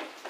เ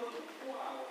Wow.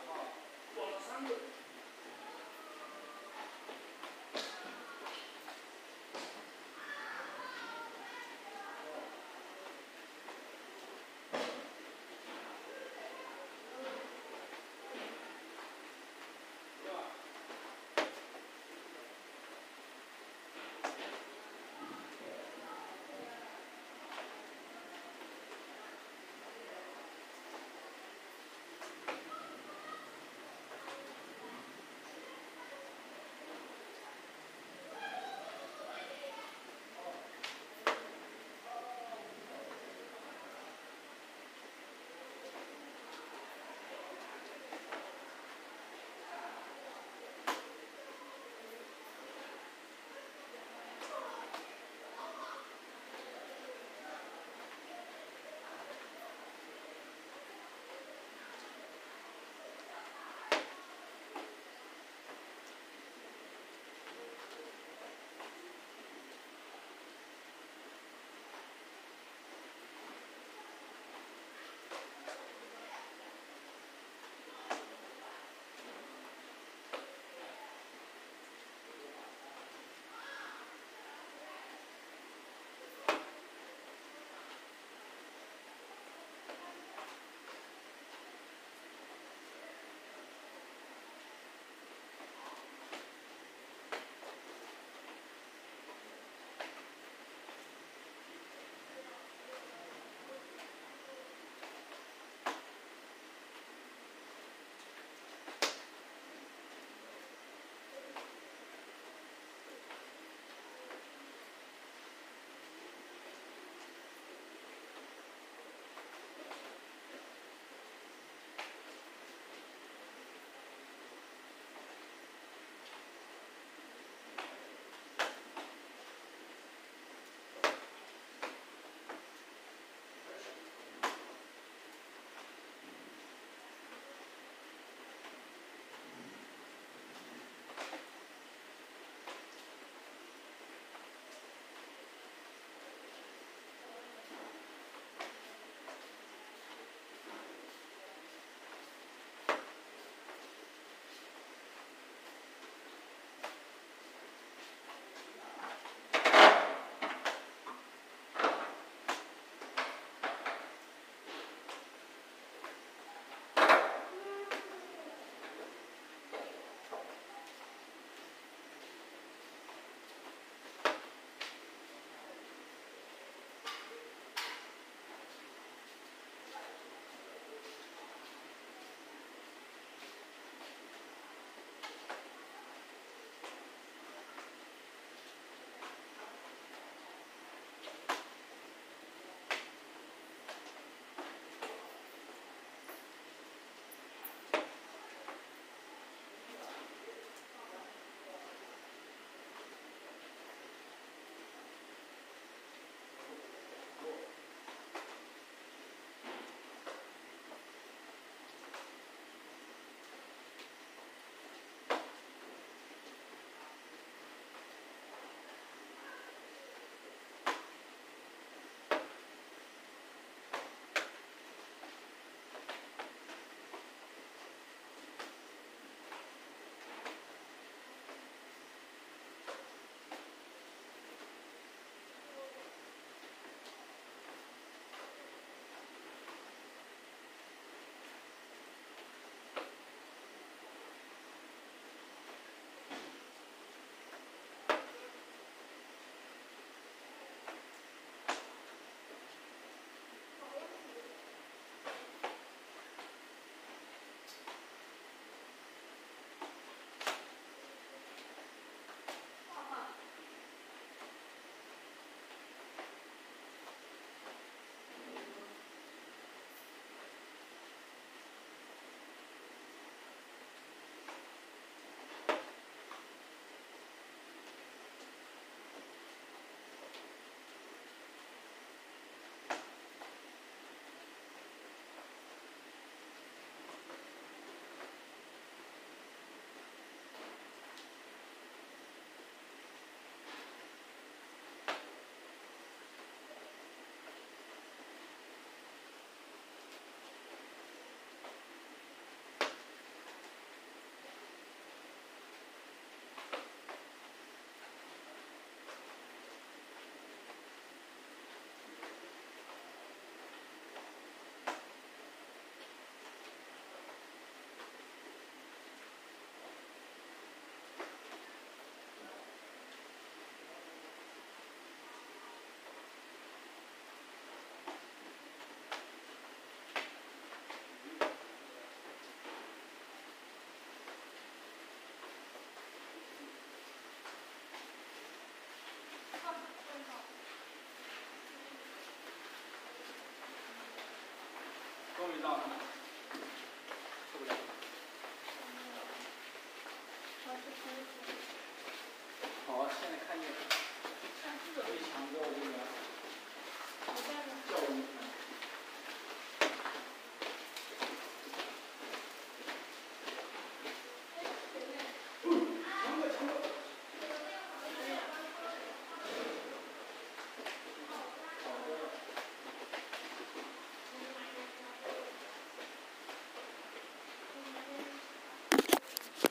Originalna.